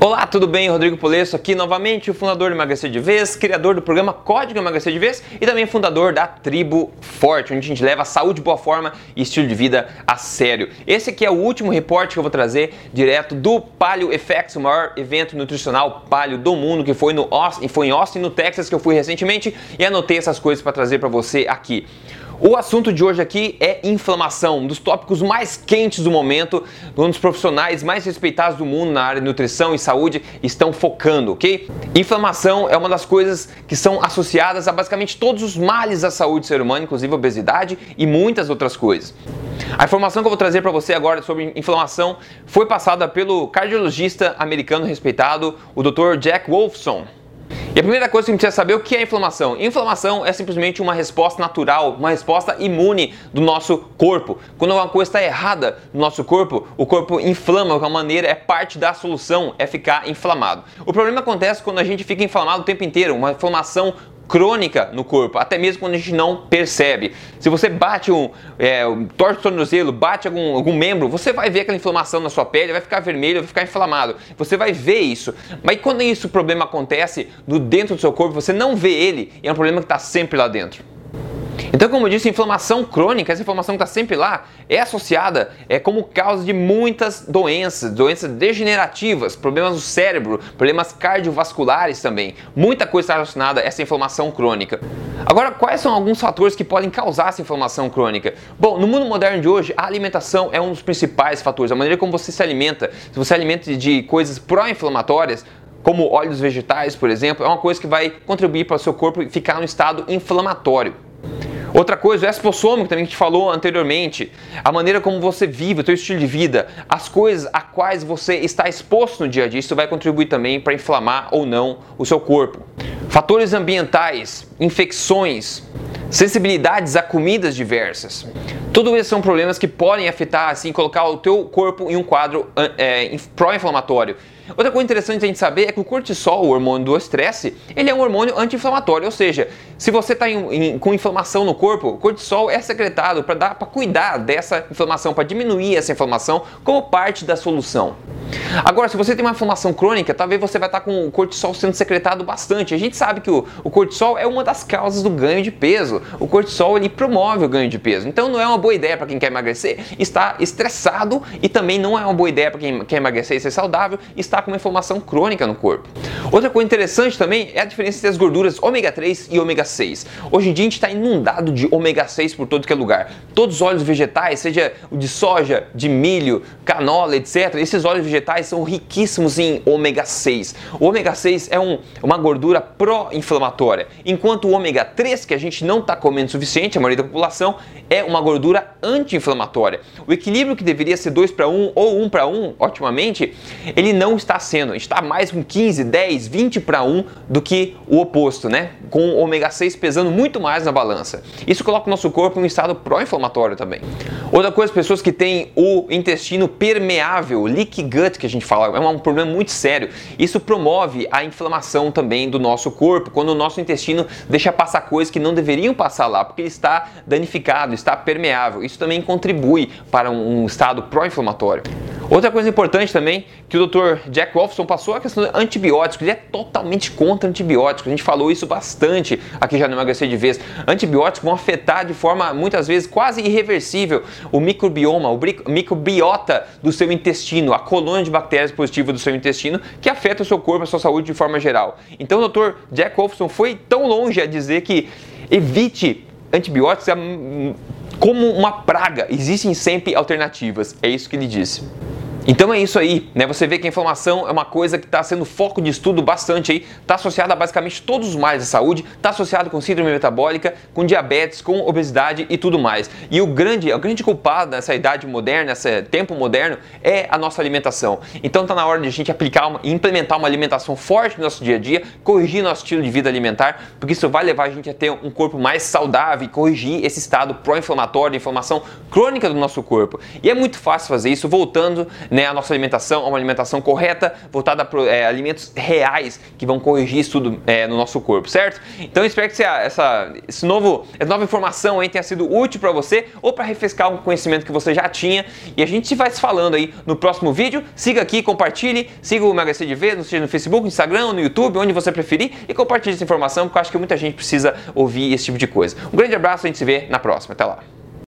Olá, tudo bem? Rodrigo Polesso aqui novamente, o fundador do Emagrecer de Vez, criador do programa Código Emagrecer de Vez e também fundador da Tribo Forte, onde a gente leva saúde, boa forma e estilo de vida a sério. Esse aqui é o último reporte que eu vou trazer direto do Palio FX, o maior evento nutricional palio do mundo, que foi, no Austin, foi em Austin, no Texas, que eu fui recentemente e anotei essas coisas para trazer para você aqui. O assunto de hoje aqui é inflamação, um dos tópicos mais quentes do momento, um dos profissionais mais respeitados do mundo na área de nutrição e saúde estão focando, ok? Inflamação é uma das coisas que são associadas a basicamente todos os males da saúde do ser humano, inclusive obesidade e muitas outras coisas. A informação que eu vou trazer para você agora sobre inflamação foi passada pelo cardiologista americano respeitado, o Dr. Jack Wolfson. E a primeira coisa que a gente precisa saber é o que é inflamação. Inflamação é simplesmente uma resposta natural, uma resposta imune do nosso corpo. Quando alguma coisa está errada no nosso corpo, o corpo inflama de uma maneira, é parte da solução, é ficar inflamado. O problema acontece quando a gente fica inflamado o tempo inteiro, uma inflamação crônica no corpo, até mesmo quando a gente não percebe. Se você bate um, é, torce o tornozelo, bate algum, algum membro, você vai ver aquela inflamação na sua pele, vai ficar vermelho, vai ficar inflamado. Você vai ver isso. Mas quando isso problema acontece no dentro do seu corpo, você não vê ele, é um problema que está sempre lá dentro. Então, como eu disse, inflamação crônica, essa inflamação que está sempre lá, é associada é como causa de muitas doenças, doenças degenerativas, problemas do cérebro, problemas cardiovasculares também. Muita coisa está relacionada a essa inflamação crônica. Agora, quais são alguns fatores que podem causar essa inflamação crônica? Bom, no mundo moderno de hoje, a alimentação é um dos principais fatores. A maneira como você se alimenta, se você alimenta de coisas pró-inflamatórias, como óleos vegetais, por exemplo, é uma coisa que vai contribuir para o seu corpo ficar no estado inflamatório. Outra coisa, o expossômico também que a gente falou anteriormente, a maneira como você vive, o seu estilo de vida, as coisas a quais você está exposto no dia a dia, isso vai contribuir também para inflamar ou não o seu corpo. Fatores ambientais, infecções, sensibilidades a comidas diversas. Tudo isso são problemas que podem afetar, assim, colocar o teu corpo em um quadro é, pró-inflamatório. Outra coisa interessante a gente saber é que o cortisol, o hormônio do estresse, ele é um hormônio anti-inflamatório, ou seja, se você está com inflamação no corpo, o cortisol é secretado para cuidar dessa inflamação, para diminuir essa inflamação como parte da solução. Agora, se você tem uma inflamação crônica, talvez você vai estar tá com o cortisol sendo secretado bastante. A gente sabe que o, o cortisol é uma das causas do ganho de peso. O cortisol ele promove o ganho de peso. Então não é uma boa ideia para quem quer emagrecer estar estressado e também não é uma boa ideia para quem quer emagrecer e ser saudável estar com uma inflamação crônica no corpo. Outra coisa interessante também é a diferença entre as gorduras ômega 3 e ômega 6. Hoje em dia a gente está inundado de ômega 6 por todo que é lugar. Todos os óleos vegetais, seja o de soja, de milho, canola, etc. Esses óleos vegetais são riquíssimos em ômega 6. O ômega 6 é um, uma gordura pró-inflamatória, enquanto o ômega 3, que a gente não está comendo o suficiente, a maioria da população, é uma gordura anti-inflamatória. O equilíbrio que deveria ser 2 para 1 ou 1 para 1, otimamente, ele não está sendo. Está mais com 15, 10, 20 para 1 do que o oposto, né? Com o ômega 6 pesando muito mais na balança. Isso coloca o nosso corpo em um estado pró-inflamatório também. Outra coisa, pessoas que têm o intestino permeável, leaky gut que a gente fala, é um problema muito sério. Isso promove a inflamação também do nosso corpo, quando o nosso intestino deixa passar coisas que não deveriam passar lá, porque ele está danificado, está permeável. Isso também contribui para um estado pró-inflamatório. Outra coisa importante também que o Dr. Jack Wolfson passou é a questão de antibióticos. Ele é totalmente contra antibióticos. A gente falou isso bastante aqui já no Emagrecer de Vez. Antibióticos vão afetar de forma muitas vezes quase irreversível o microbioma, o microbiota do seu intestino, a colônia de bactérias positivas do seu intestino que afeta o seu corpo, a sua saúde de forma geral. Então o Dr. Jack Wolfson foi tão longe a dizer que evite antibióticos como uma praga. Existem sempre alternativas. É isso que ele disse. Então é isso aí, né? Você vê que a inflamação é uma coisa que está sendo foco de estudo bastante aí, está associada a basicamente todos os males da saúde, está associado com síndrome metabólica, com diabetes, com obesidade e tudo mais. E o grande, o grande culpado nessa idade moderna, nesse tempo moderno, é a nossa alimentação. Então está na hora de a gente aplicar uma, implementar uma alimentação forte no nosso dia a dia, corrigir nosso estilo de vida alimentar, porque isso vai levar a gente a ter um corpo mais saudável e corrigir esse estado pró-inflamatório, inflamação crônica do nosso corpo. E é muito fácil fazer isso voltando né, a nossa alimentação a uma alimentação correta, voltada para é, alimentos reais que vão corrigir isso tudo é, no nosso corpo, certo? Então espero que essa, esse novo, essa nova informação aí tenha sido útil para você ou para refrescar o conhecimento que você já tinha. E a gente vai se falando aí no próximo vídeo. Siga aqui, compartilhe, siga o Emagrecer de Vez, seja no Facebook, no Instagram, no YouTube, onde você preferir e compartilhe essa informação porque eu acho que muita gente precisa ouvir esse tipo de coisa. Um grande abraço, a gente se vê na próxima. Até lá.